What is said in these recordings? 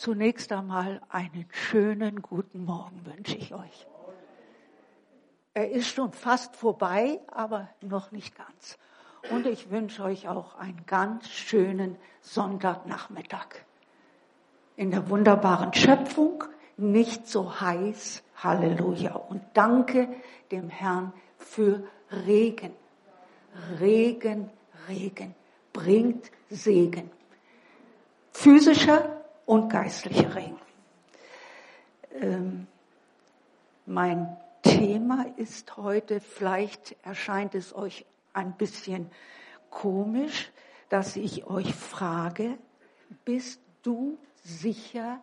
Zunächst einmal einen schönen guten Morgen wünsche ich euch. Er ist schon fast vorbei, aber noch nicht ganz. Und ich wünsche euch auch einen ganz schönen Sonntagnachmittag. In der wunderbaren Schöpfung, nicht so heiß, Halleluja. Und danke dem Herrn für Regen. Regen, Regen bringt Segen. Physischer und geistlicher Regen. Ähm, mein Thema ist heute, vielleicht erscheint es euch ein bisschen komisch, dass ich euch frage, bist du sicher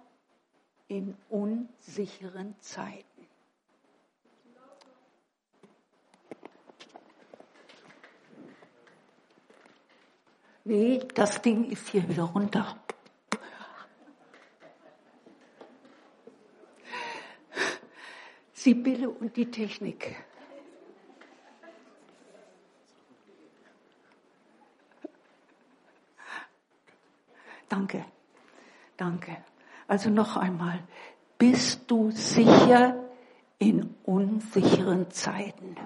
in unsicheren Zeiten? Nee, das Ding ist hier wieder runter. Sibylle und die Technik. Danke, danke. Also noch einmal, bist du sicher in unsicheren Zeiten?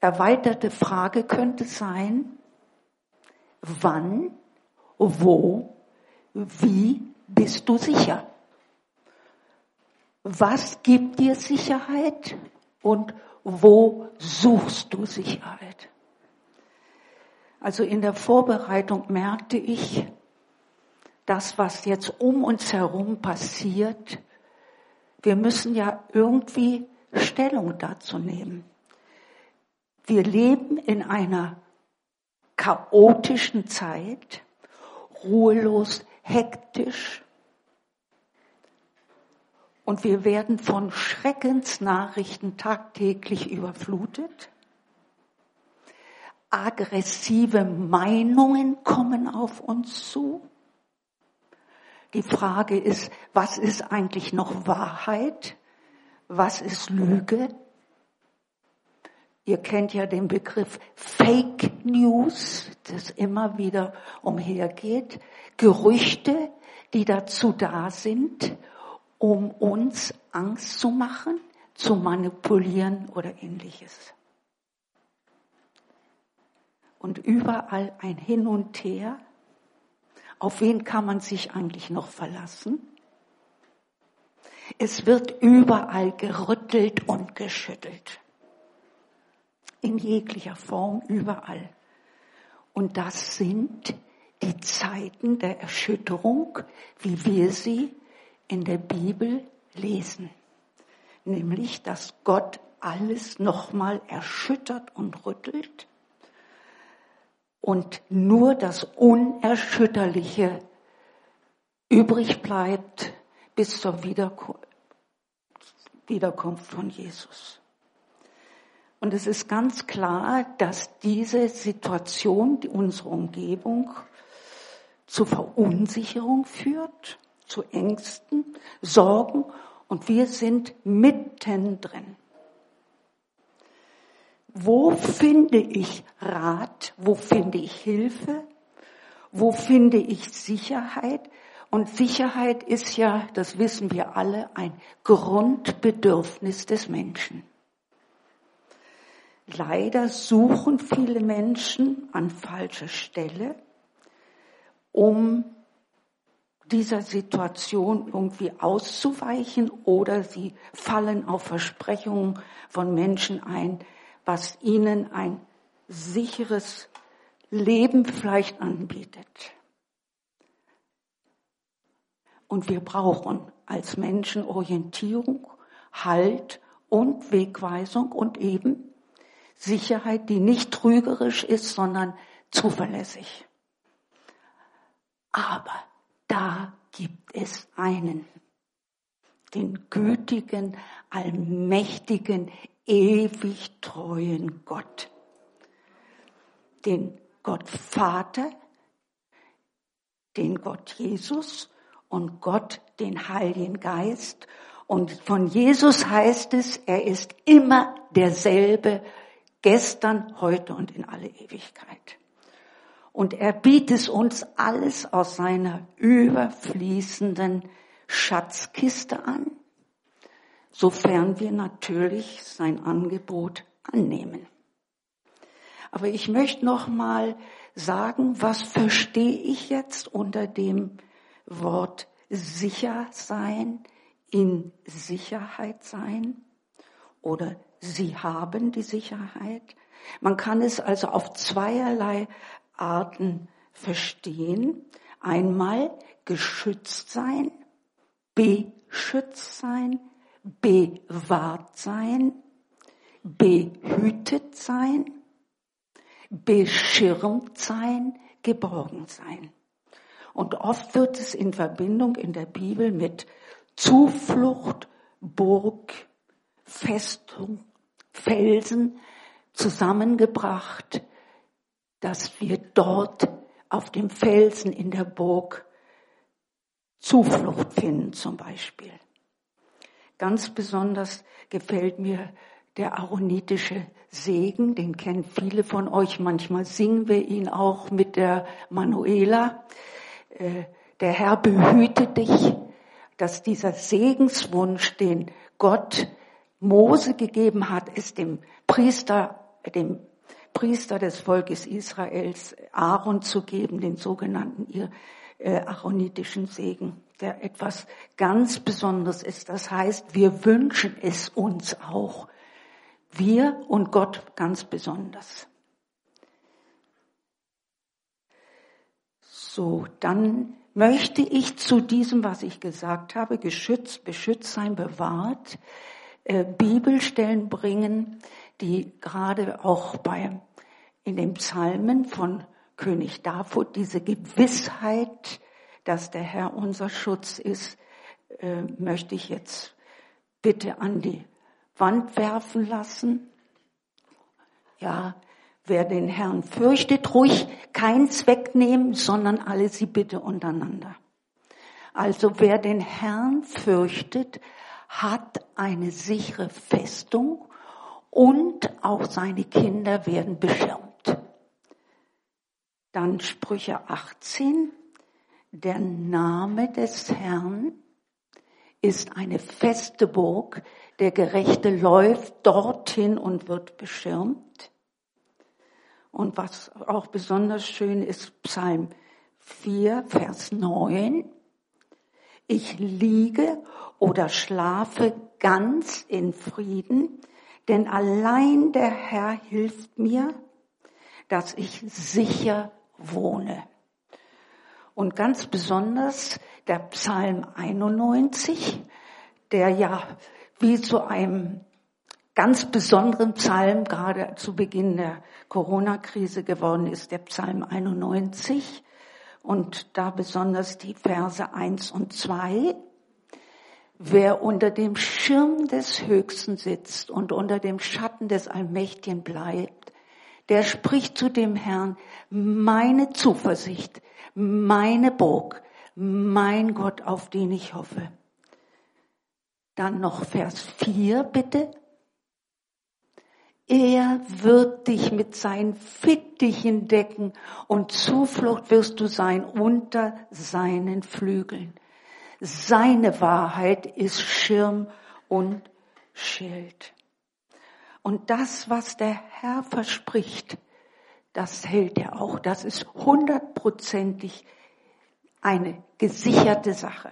Erweiterte Frage könnte sein, wann, wo, wie bist du sicher? Was gibt dir Sicherheit und wo suchst du Sicherheit? Also in der Vorbereitung merkte ich, das, was jetzt um uns herum passiert, wir müssen ja irgendwie Stellung dazu nehmen. Wir leben in einer chaotischen Zeit, ruhelos, hektisch, und wir werden von Schreckensnachrichten tagtäglich überflutet. Aggressive Meinungen kommen auf uns zu. Die Frage ist, was ist eigentlich noch Wahrheit? Was ist Lüge? Ihr kennt ja den Begriff Fake News, das immer wieder umhergeht. Gerüchte, die dazu da sind, um uns Angst zu machen, zu manipulieren oder ähnliches. Und überall ein Hin und Her. Auf wen kann man sich eigentlich noch verlassen? Es wird überall gerüttelt und geschüttelt. In jeglicher Form, überall. Und das sind die Zeiten der Erschütterung, wie wir sie in der Bibel lesen. Nämlich, dass Gott alles nochmal erschüttert und rüttelt und nur das Unerschütterliche übrig bleibt bis zur Wiederkunft von Jesus. Und es ist ganz klar, dass diese Situation, unsere Umgebung, zu Verunsicherung führt zu Ängsten, Sorgen und wir sind mittendrin. Wo finde ich Rat? Wo finde ich Hilfe? Wo finde ich Sicherheit? Und Sicherheit ist ja, das wissen wir alle, ein Grundbedürfnis des Menschen. Leider suchen viele Menschen an falscher Stelle, um dieser Situation irgendwie auszuweichen oder sie fallen auf Versprechungen von Menschen ein, was ihnen ein sicheres Leben vielleicht anbietet. Und wir brauchen als Menschen Orientierung, Halt und Wegweisung und eben Sicherheit, die nicht trügerisch ist, sondern zuverlässig. Aber da gibt es einen, den gütigen, allmächtigen, ewig treuen Gott, den Gott Vater, den Gott Jesus und Gott den Heiligen Geist. Und von Jesus heißt es, er ist immer derselbe, gestern, heute und in alle Ewigkeit. Und er bietet uns alles aus seiner überfließenden Schatzkiste an, sofern wir natürlich sein Angebot annehmen. Aber ich möchte noch mal sagen, was verstehe ich jetzt unter dem Wort sicher sein, in Sicherheit sein oder sie haben die Sicherheit. Man kann es also auf zweierlei Arten verstehen. Einmal geschützt sein, beschützt sein, bewahrt sein, behütet sein, beschirmt sein, geborgen sein. Und oft wird es in Verbindung in der Bibel mit Zuflucht, Burg, Festung, Felsen zusammengebracht, dass wir dort auf dem Felsen in der Burg Zuflucht finden zum Beispiel. Ganz besonders gefällt mir der aaronitische Segen, den kennen viele von euch. Manchmal singen wir ihn auch mit der Manuela. Äh, der Herr behüte dich, dass dieser Segenswunsch, den Gott Mose gegeben hat, es dem Priester, dem Priester des Volkes Israels Aaron zu geben, den sogenannten äh, aaronitischen Segen, der etwas ganz Besonderes ist. Das heißt, wir wünschen es uns auch. Wir und Gott ganz besonders. So, dann möchte ich zu diesem, was ich gesagt habe, geschützt, beschützt sein, bewahrt, äh, Bibelstellen bringen, die gerade auch bei, in den Psalmen von König David diese Gewissheit, dass der Herr unser Schutz ist, äh, möchte ich jetzt bitte an die Wand werfen lassen. Ja, wer den Herrn fürchtet, ruhig keins wegnehmen, sondern alle sie bitte untereinander. Also wer den Herrn fürchtet, hat eine sichere Festung und auch seine Kinder werden beschirmt. Dann Sprüche 18. Der Name des Herrn ist eine feste Burg. Der Gerechte läuft dorthin und wird beschirmt. Und was auch besonders schön ist, Psalm 4, Vers 9. Ich liege oder schlafe ganz in Frieden, denn allein der Herr hilft mir, dass ich sicher wohne. Und ganz besonders der Psalm 91, der ja wie zu einem ganz besonderen Psalm gerade zu Beginn der Corona-Krise geworden ist, der Psalm 91 und da besonders die Verse 1 und 2. Wer unter dem Schirm des Höchsten sitzt und unter dem Schatten des Allmächtigen bleibt, der spricht zu dem Herrn, meine Zuversicht, meine Burg, mein Gott, auf den ich hoffe. Dann noch Vers 4 bitte. Er wird dich mit seinen Fittichen decken und Zuflucht wirst du sein unter seinen Flügeln. Seine Wahrheit ist Schirm und Schild. Und das, was der Herr verspricht, das hält er auch. Das ist hundertprozentig eine gesicherte Sache.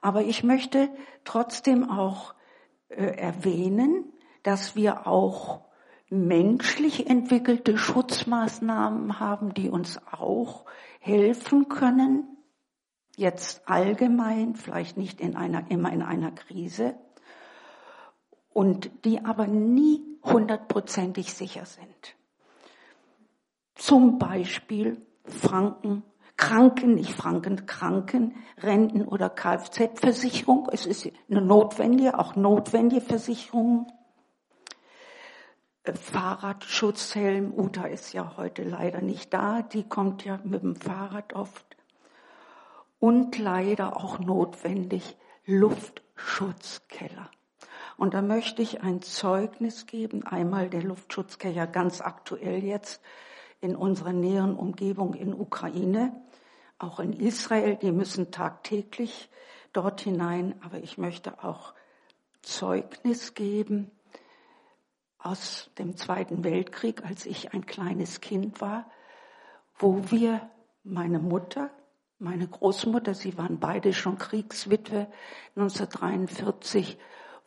Aber ich möchte trotzdem auch äh, erwähnen, dass wir auch menschlich entwickelte Schutzmaßnahmen haben, die uns auch helfen können, jetzt allgemein, vielleicht nicht in einer, immer in einer Krise, und die aber nie hundertprozentig sicher sind. Zum Beispiel Franken, Kranken, nicht Franken, Kranken, Renten oder Kfz-Versicherung. Es ist eine notwendige, auch notwendige Versicherung. Fahrradschutzhelm, Uta ist ja heute leider nicht da, die kommt ja mit dem Fahrrad oft und leider auch notwendig Luftschutzkeller. Und da möchte ich ein Zeugnis geben, einmal der Luftschutzkeller ganz aktuell jetzt in unserer näheren Umgebung in Ukraine, auch in Israel, die müssen tagtäglich dort hinein, aber ich möchte auch Zeugnis geben aus dem Zweiten Weltkrieg, als ich ein kleines Kind war, wo wir, meine Mutter, meine Großmutter, sie waren beide schon Kriegswitwe 1943,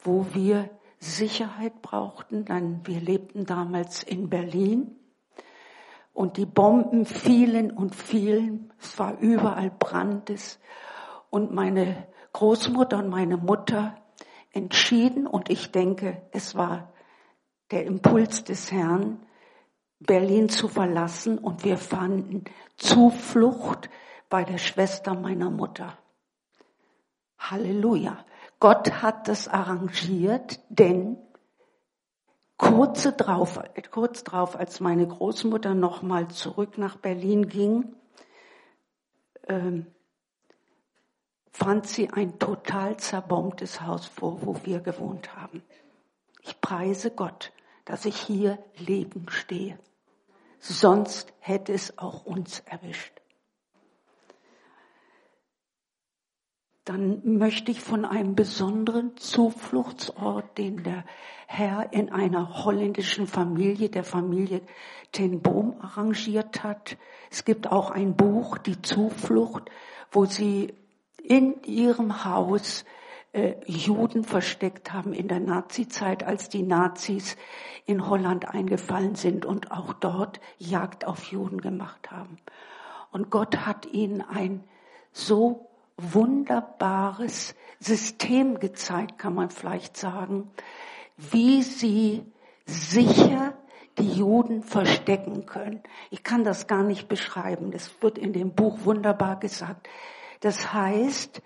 wo wir Sicherheit brauchten, dann wir lebten damals in Berlin und die Bomben fielen und fielen, es war überall Brandes und meine Großmutter und meine Mutter entschieden und ich denke, es war der Impuls des Herrn, Berlin zu verlassen und wir fanden Zuflucht bei der Schwester meiner Mutter. Halleluja. Gott hat das arrangiert, denn kurze drauf, kurz drauf, als meine Großmutter nochmal zurück nach Berlin ging, ähm, fand sie ein total zerbombtes Haus vor, wo wir gewohnt haben. Ich preise Gott, dass ich hier leben stehe. Sonst hätte es auch uns erwischt. Dann möchte ich von einem besonderen Zufluchtsort, den der Herr in einer holländischen Familie, der Familie Ten Boom, arrangiert hat. Es gibt auch ein Buch, Die Zuflucht, wo sie in ihrem Haus äh, Juden versteckt haben in der Nazizeit, als die Nazis in Holland eingefallen sind und auch dort Jagd auf Juden gemacht haben. Und Gott hat ihnen ein so wunderbares System gezeigt, kann man vielleicht sagen, wie sie sicher die Juden verstecken können. Ich kann das gar nicht beschreiben. Das wird in dem Buch wunderbar gesagt. Das heißt,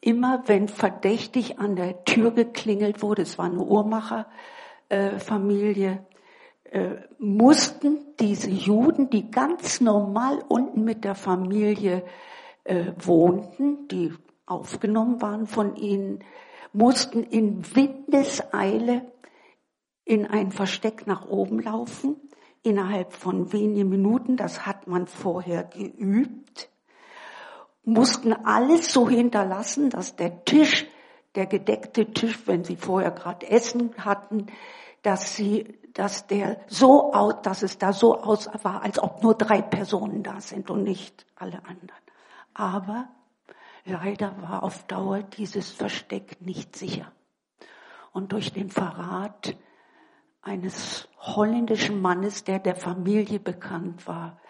immer wenn verdächtig an der Tür geklingelt wurde, es war eine Uhrmacherfamilie, äh, mussten diese Juden, die ganz normal unten mit der Familie äh, wohnten, die aufgenommen waren von ihnen, mussten in Windeseile in ein Versteck nach oben laufen, innerhalb von wenigen Minuten, das hat man vorher geübt, mussten alles so hinterlassen, dass der Tisch, der gedeckte Tisch, wenn sie vorher gerade Essen hatten, dass sie, dass der so aus, dass es da so aus war, als ob nur drei Personen da sind und nicht alle anderen. Aber leider war auf Dauer dieses Versteck nicht sicher. Und durch den Verrat eines holländischen Mannes, der der Familie bekannt war,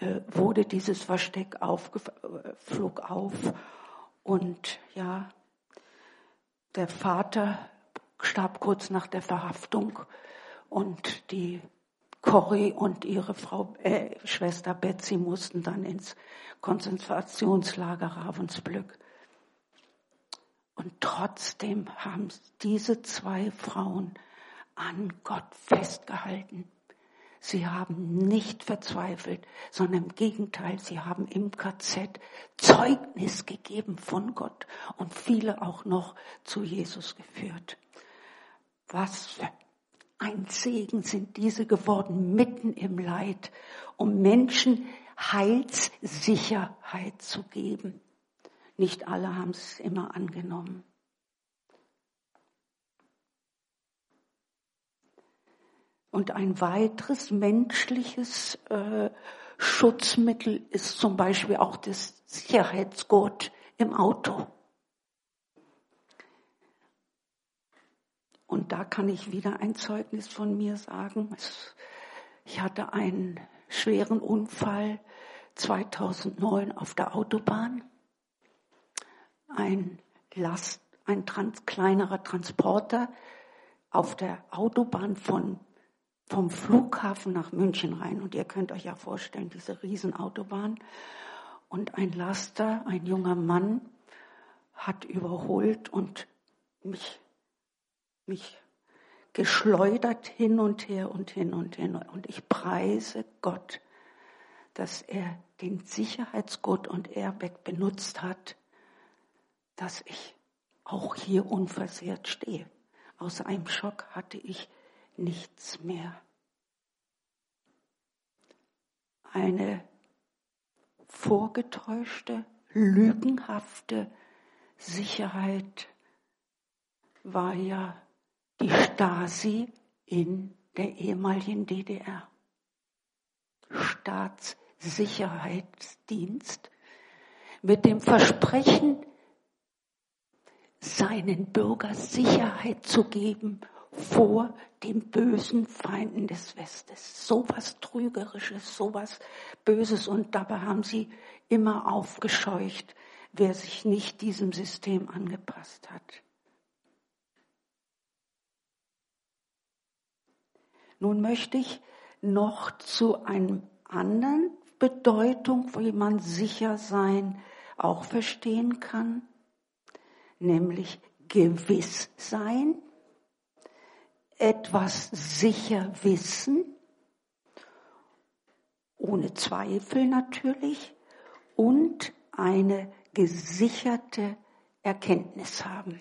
äh, wurde dieses Versteck auf, flog auf und ja, der Vater starb kurz nach der Verhaftung und die Corrie und ihre Frau, äh, Schwester Betsy mussten dann ins Konzentrationslager Ravensbrück. Und trotzdem haben diese zwei Frauen an Gott festgehalten. Sie haben nicht verzweifelt, sondern im Gegenteil, sie haben im KZ Zeugnis gegeben von Gott und viele auch noch zu Jesus geführt. Was für ein Segen sind diese geworden mitten im Leid, um Menschen Heilssicherheit zu geben. Nicht alle haben es immer angenommen. Und ein weiteres menschliches äh, Schutzmittel ist zum Beispiel auch das Sicherheitsgurt im Auto. Und da kann ich wieder ein Zeugnis von mir sagen. Ich hatte einen schweren Unfall 2009 auf der Autobahn. Ein Last, ein trans, kleinerer Transporter auf der Autobahn von, vom Flughafen nach München rein. Und ihr könnt euch ja vorstellen, diese Riesenautobahn. Und ein Laster, ein junger Mann, hat überholt und mich mich geschleudert hin und her und hin und hin. Und ich preise Gott, dass er den Sicherheitsgurt und Airbag benutzt hat, dass ich auch hier unversehrt stehe. Außer einem Schock hatte ich nichts mehr. eine vorgetäuschte, lügenhafte Sicherheit war ja die Stasi in der ehemaligen DDR. Staatssicherheitsdienst mit dem Versprechen, seinen Bürger Sicherheit zu geben vor den bösen Feinden des Westes. So was Trügerisches, so was Böses. Und dabei haben sie immer aufgescheucht, wer sich nicht diesem System angepasst hat. Nun möchte ich noch zu einem anderen Bedeutung, wie man sicher sein auch verstehen kann, nämlich gewiss sein, etwas sicher wissen, ohne Zweifel natürlich, und eine gesicherte Erkenntnis haben.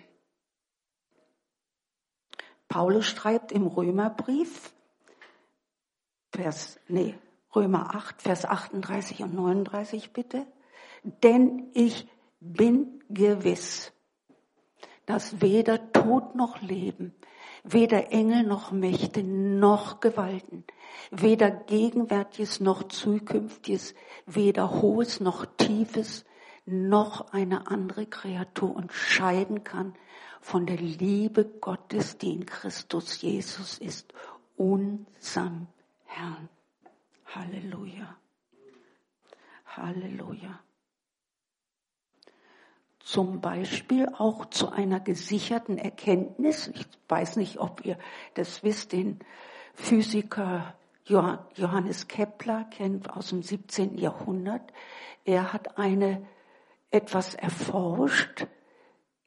Paulus schreibt im Römerbrief, Vers, nee, Römer 8, Vers 38 und 39 bitte. Denn ich bin gewiss, dass weder Tod noch Leben, weder Engel noch Mächte noch Gewalten, weder Gegenwärtiges noch Zukünftiges, weder Hohes noch Tiefes, noch eine andere Kreatur unterscheiden kann von der Liebe Gottes, die in Christus Jesus ist, unserem Herrn. Halleluja. Halleluja. Zum Beispiel auch zu einer gesicherten Erkenntnis. Ich weiß nicht, ob ihr das wisst, den Physiker Johannes Kepler kennt aus dem 17. Jahrhundert. Er hat eine etwas erforscht,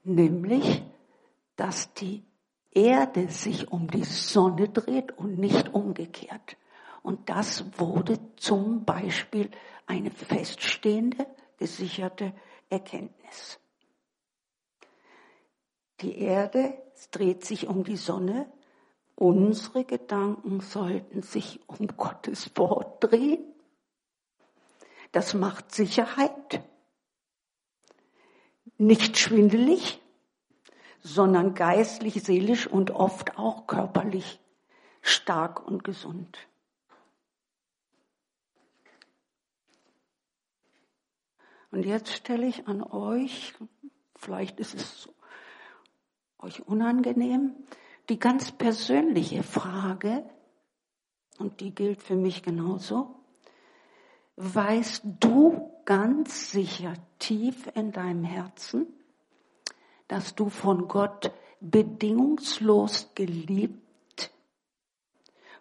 nämlich, dass die Erde sich um die Sonne dreht und nicht umgekehrt. Und das wurde zum Beispiel eine feststehende, gesicherte Erkenntnis. Die Erde dreht sich um die Sonne. Unsere Gedanken sollten sich um Gottes Wort drehen. Das macht Sicherheit. Nicht schwindelig, sondern geistlich, seelisch und oft auch körperlich stark und gesund. Und jetzt stelle ich an euch, vielleicht ist es euch unangenehm, die ganz persönliche Frage, und die gilt für mich genauso. Weißt du ganz sicher tief in deinem Herzen, dass du von Gott bedingungslos geliebt,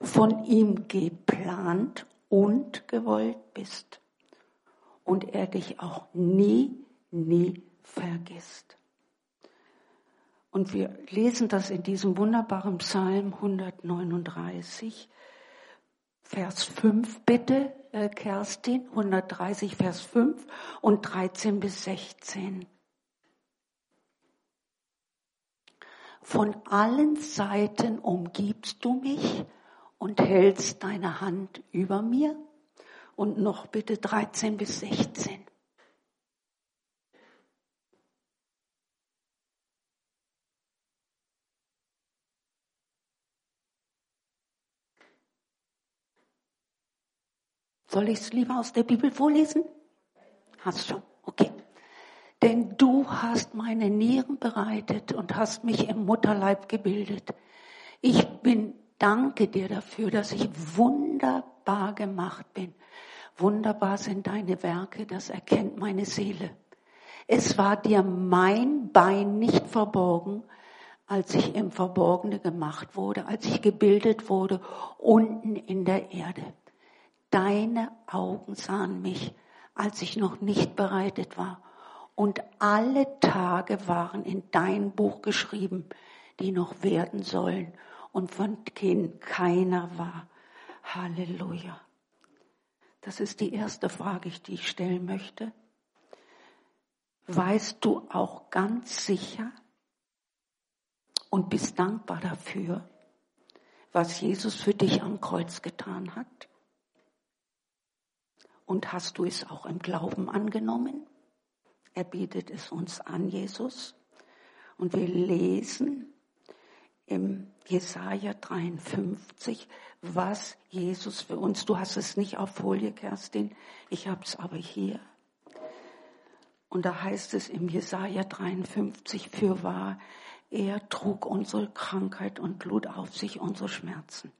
von ihm geplant und gewollt bist? Und er dich auch nie, nie vergisst. Und wir lesen das in diesem wunderbaren Psalm 139, Vers 5 bitte, äh, Kerstin, 130, Vers 5 und 13 bis 16. Von allen Seiten umgibst du mich und hältst deine Hand über mir und noch bitte 13 bis 16. Soll ich es lieber aus der Bibel vorlesen? Hast du? Okay. Denn du hast meine Nieren bereitet und hast mich im Mutterleib gebildet. Ich bin, danke dir dafür, dass ich wunderbar gemacht bin. Wunderbar sind deine Werke, das erkennt meine Seele. Es war dir mein Bein nicht verborgen, als ich im Verborgene gemacht wurde, als ich gebildet wurde, unten in der Erde. Deine Augen sahen mich, als ich noch nicht bereitet war. Und alle Tage waren in dein Buch geschrieben, die noch werden sollen und von denen keiner war. Halleluja. Das ist die erste Frage, die ich stellen möchte. Weißt du auch ganz sicher und bist dankbar dafür, was Jesus für dich am Kreuz getan hat? Und hast du es auch im Glauben angenommen? Er bietet es uns an, Jesus. Und wir lesen im Jesaja 53, was Jesus für uns, du hast es nicht auf Folie, Kerstin, ich habe es aber hier. Und da heißt es im Jesaja 53, für wahr, er trug unsere Krankheit und lud auf sich unsere Schmerzen.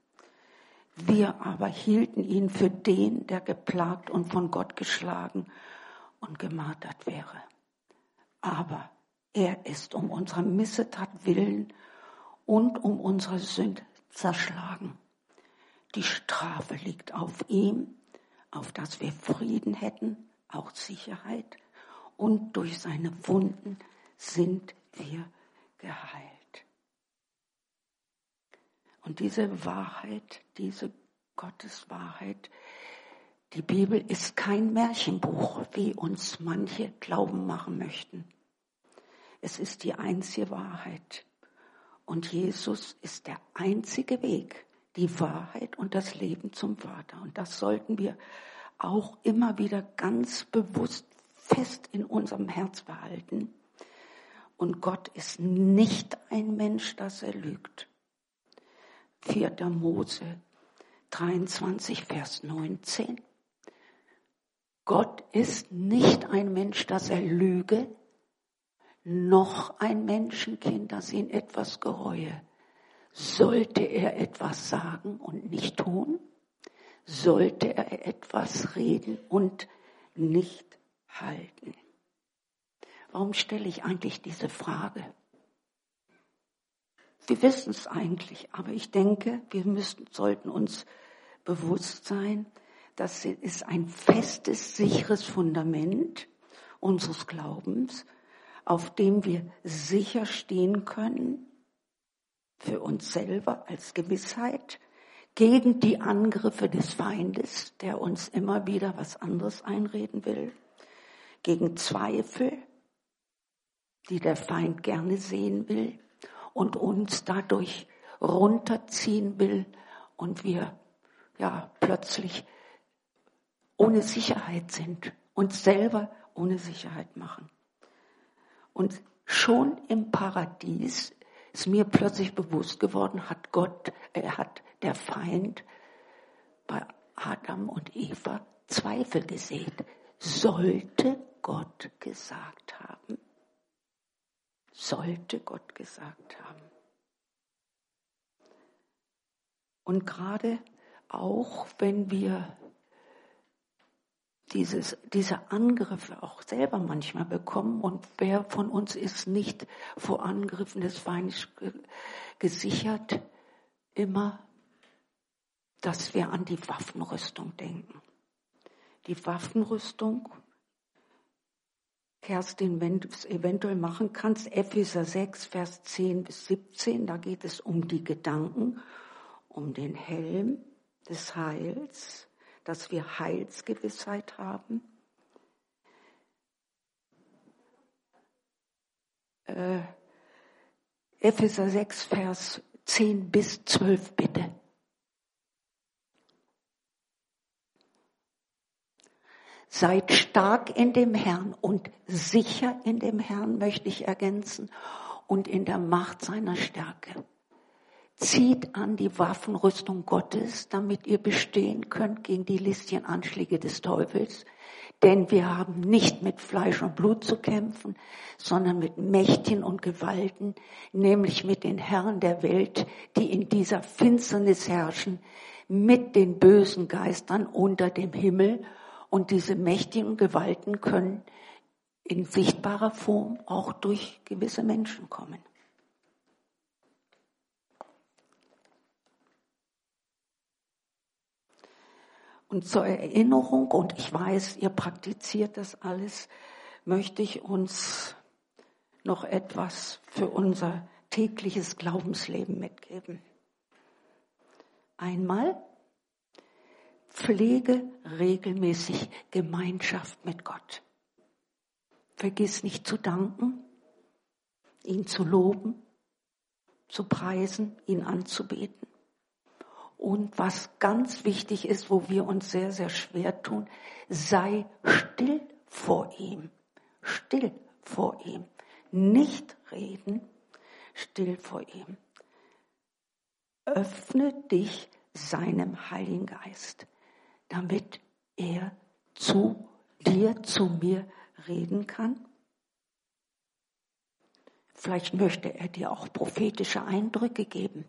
Wir aber hielten ihn für den, der geplagt und von Gott geschlagen und gemartert wäre. Aber er ist um unserer Missetat willen und um unsere Sünde zerschlagen. Die Strafe liegt auf ihm, auf dass wir Frieden hätten, auch Sicherheit. Und durch seine Wunden sind wir geheilt. Und diese Wahrheit, diese Gotteswahrheit, die Bibel ist kein Märchenbuch, wie uns manche glauben machen möchten. Es ist die einzige Wahrheit. Und Jesus ist der einzige Weg, die Wahrheit und das Leben zum Vater. Und das sollten wir auch immer wieder ganz bewusst fest in unserem Herz behalten. Und Gott ist nicht ein Mensch, dass er lügt. 4. Mose 23, Vers 19. Gott ist nicht ein Mensch, dass er lüge, noch ein Menschenkind, das ihn etwas gereue. Sollte er etwas sagen und nicht tun? Sollte er etwas reden und nicht halten? Warum stelle ich eigentlich diese Frage? Wir wissen es eigentlich, aber ich denke, wir müssen, sollten uns bewusst sein, das ist ein festes, sicheres Fundament unseres Glaubens, auf dem wir sicher stehen können, für uns selber als Gewissheit, gegen die Angriffe des Feindes, der uns immer wieder was anderes einreden will, gegen Zweifel, die der Feind gerne sehen will und uns dadurch runterziehen will und wir ja plötzlich ohne Sicherheit sind, uns selber ohne Sicherheit machen. Und schon im Paradies ist mir plötzlich bewusst geworden, hat Gott, er hat der Feind bei Adam und Eva Zweifel gesehen. Sollte Gott gesagt haben? Sollte Gott gesagt haben? Und gerade auch wenn wir dieses, diese Angriffe auch selber manchmal bekommen. Und wer von uns ist nicht vor Angriffen des Feindes gesichert? Immer, dass wir an die Waffenrüstung denken. Die Waffenrüstung, Kerstin, wenn du es eventuell machen kannst, Epheser 6, Vers 10 bis 17, da geht es um die Gedanken, um den Helm des Heils, dass wir Heilsgewissheit haben. Äh, Epheser 6, Vers 10 bis 12 bitte. Seid stark in dem Herrn und sicher in dem Herrn, möchte ich ergänzen, und in der Macht seiner Stärke. Zieht an die Waffenrüstung Gottes, damit ihr bestehen könnt gegen die listigen Anschläge des Teufels. Denn wir haben nicht mit Fleisch und Blut zu kämpfen, sondern mit Mächten und Gewalten, nämlich mit den Herren der Welt, die in dieser Finsternis herrschen, mit den bösen Geistern unter dem Himmel. Und diese mächtigen Gewalten können in sichtbarer Form auch durch gewisse Menschen kommen. Und zur Erinnerung, und ich weiß, ihr praktiziert das alles, möchte ich uns noch etwas für unser tägliches Glaubensleben mitgeben. Einmal pflege regelmäßig Gemeinschaft mit Gott. Vergiss nicht zu danken, ihn zu loben, zu preisen, ihn anzubeten Und was ganz wichtig ist, wo wir uns sehr, sehr schwer tun, sei still vor ihm. Still vor ihm. Nicht reden, still vor ihm. Öffne dich seinem Heiligen Geist, damit er zu dir, zu mir reden kann. Vielleicht möchte er dir auch prophetische Eindrücke geben,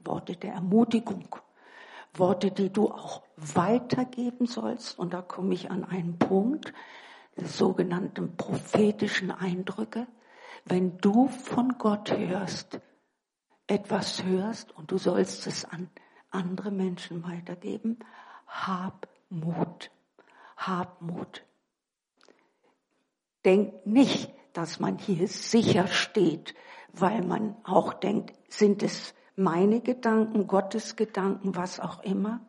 Worte der Ermutigung, Worte, die du auch weitergeben sollst. Und da komme ich an einen Punkt, die sogenannten prophetischen Eindrücke. Wenn du von Gott hörst, etwas hörst und du sollst es an andere Menschen weitergeben, hab Mut. Hab Mut. Denk nicht, dass man hier sicher steht, weil man auch denkt, sind es meine Gedanken, Gottes Gedanken, was auch immer.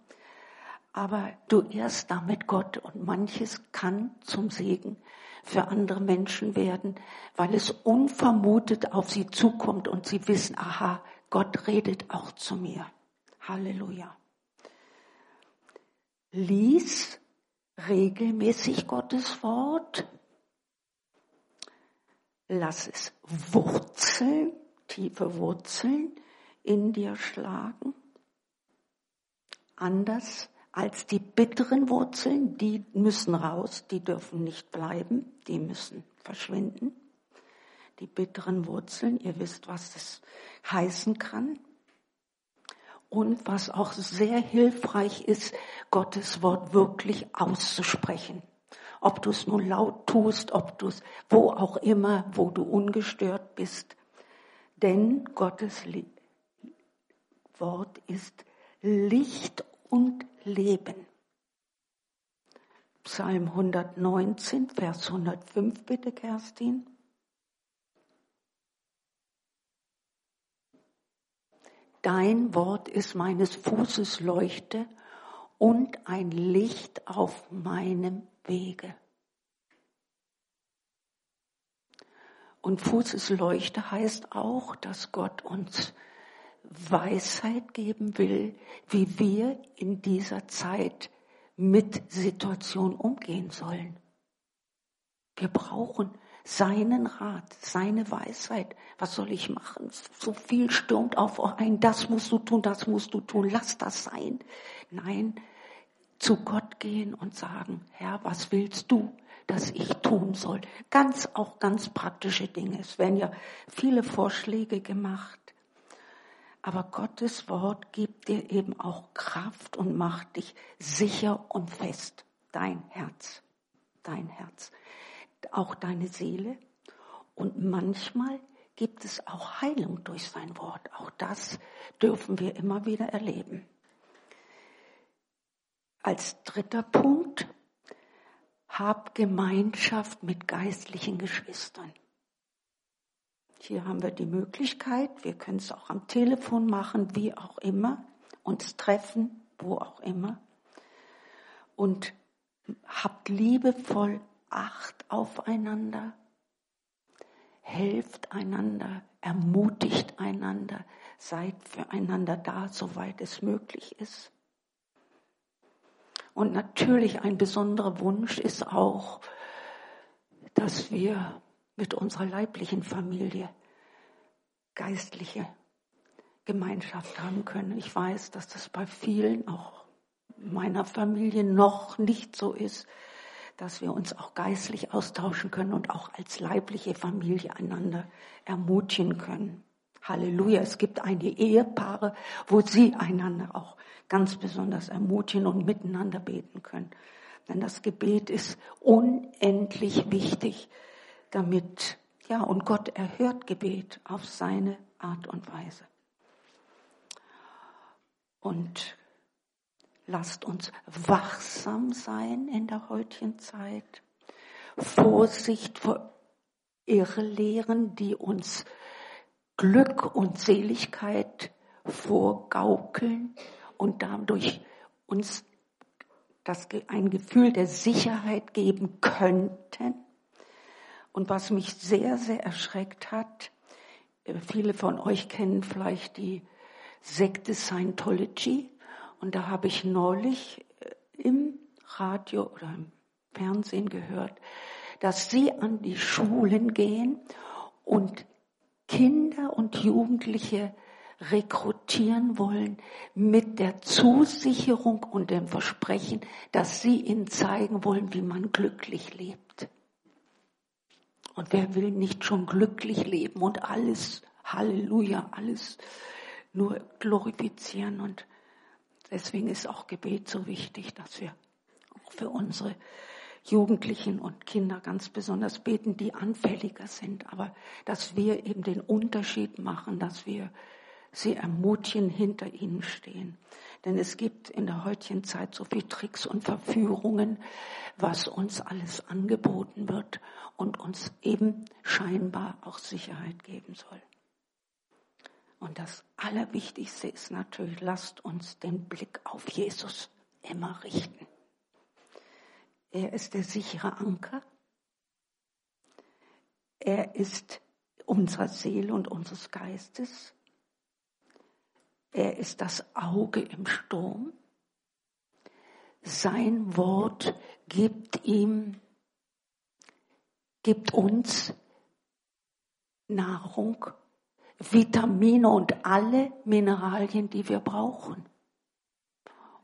Aber du ehrst damit Gott und manches kann zum Segen für andere Menschen werden, weil es unvermutet auf sie zukommt und sie wissen, aha, Gott redet auch zu mir. Halleluja. Lies regelmäßig Gottes Wort. Lass es Wurzeln, tiefe Wurzeln in dir schlagen. Anders als die bitteren Wurzeln, die müssen raus, die dürfen nicht bleiben, die müssen verschwinden. Die bitteren Wurzeln, ihr wisst, was das heißen kann. Und was auch sehr hilfreich ist, Gottes Wort wirklich auszusprechen. Ob du es nun laut tust, ob du es wo auch immer, wo du ungestört bist. Denn Gottes Wort ist Licht und Leben. Psalm 119, Vers 105 bitte, Kerstin. Dein Wort ist meines Fußes Leuchte und ein Licht auf meinem Wege. Und Fußesleuchte heißt auch, dass Gott uns Weisheit geben will, wie wir in dieser Zeit mit Situationen umgehen sollen. Wir brauchen seinen Rat, seine Weisheit. Was soll ich machen? So viel stürmt auf ein, das musst du tun, das musst du tun, lass das sein. Nein, zu Gott gehen und sagen, Herr, was willst du, dass ich tun soll? Ganz, auch ganz praktische Dinge. Es werden ja viele Vorschläge gemacht. Aber Gottes Wort gibt dir eben auch Kraft und macht dich sicher und fest. Dein Herz, dein Herz, auch deine Seele. Und manchmal gibt es auch Heilung durch sein Wort. Auch das dürfen wir immer wieder erleben. Als dritter Punkt, hab Gemeinschaft mit geistlichen Geschwistern. Hier haben wir die Möglichkeit, wir können es auch am Telefon machen, wie auch immer, uns treffen, wo auch immer. Und habt liebevoll Acht aufeinander, helft einander, ermutigt einander, seid füreinander da, soweit es möglich ist. Und natürlich ein besonderer Wunsch ist auch, dass wir mit unserer leiblichen Familie geistliche Gemeinschaft haben können. Ich weiß, dass das bei vielen, auch meiner Familie, noch nicht so ist, dass wir uns auch geistlich austauschen können und auch als leibliche Familie einander ermutigen können. Halleluja. Es gibt einige Ehepaare, wo sie einander auch ganz besonders ermutigen und miteinander beten können. Denn das Gebet ist unendlich wichtig damit, ja, und Gott erhört Gebet auf seine Art und Weise. Und lasst uns wachsam sein in der heutigen Zeit. Vorsicht vor Irrlehren, die uns Glück und Seligkeit vorgaukeln und dadurch uns das, ein Gefühl der Sicherheit geben könnten. Und was mich sehr, sehr erschreckt hat, äh, viele von euch kennen vielleicht die Sekte Scientology. Und da habe ich neulich äh, im Radio oder im Fernsehen gehört, dass sie an die Schulen gehen und Kinder und Jugendliche rekrutieren wollen mit der Zusicherung und dem Versprechen, dass sie ihnen zeigen wollen, wie man glücklich lebt. Und wer will nicht schon glücklich leben und alles, Halleluja, alles nur glorifizieren und deswegen ist auch Gebet so wichtig, dass wir auch für unsere Jugendlichen und Kinder ganz besonders beten, die anfälliger sind, aber dass wir eben den Unterschied machen, dass wir sie ermutigen, hinter ihnen stehen. Denn es gibt in der heutigen Zeit so viel Tricks und Verführungen, was uns alles angeboten wird und uns eben scheinbar auch Sicherheit geben soll. Und das Allerwichtigste ist natürlich, lasst uns den Blick auf Jesus immer richten. Er ist der sichere Anker. Er ist unserer Seele und unseres Geistes. Er ist das Auge im Sturm. Sein Wort gibt ihm, gibt uns Nahrung, Vitamine und alle Mineralien, die wir brauchen.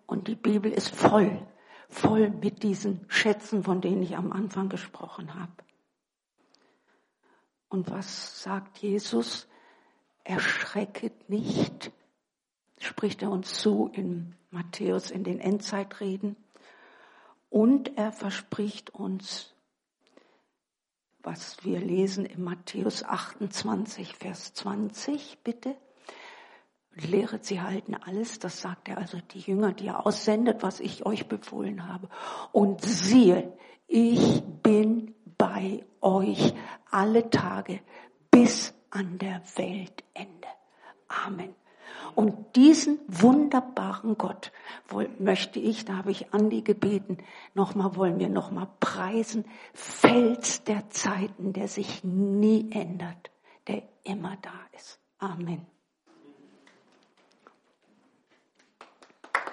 Und die Bibel ist voll, voll mit diesen Schätzen, von denen ich am Anfang gesprochen habe. Und was sagt Jesus? Erschrecket nicht, spricht er uns zu in Matthäus in den Endzeitreden. Und er verspricht uns, was wir lesen in Matthäus 28, Vers 20, bitte. Lehret sie halten alles, das sagt er also die Jünger, die er aussendet, was ich euch befohlen habe. Und siehe, ich bin bei euch alle Tage bis an der Weltende. Amen. Und diesen wunderbaren Gott möchte ich, da habe ich Andi gebeten, nochmal wollen wir nochmal preisen. Fels der Zeiten, der sich nie ändert, der immer da ist. Amen.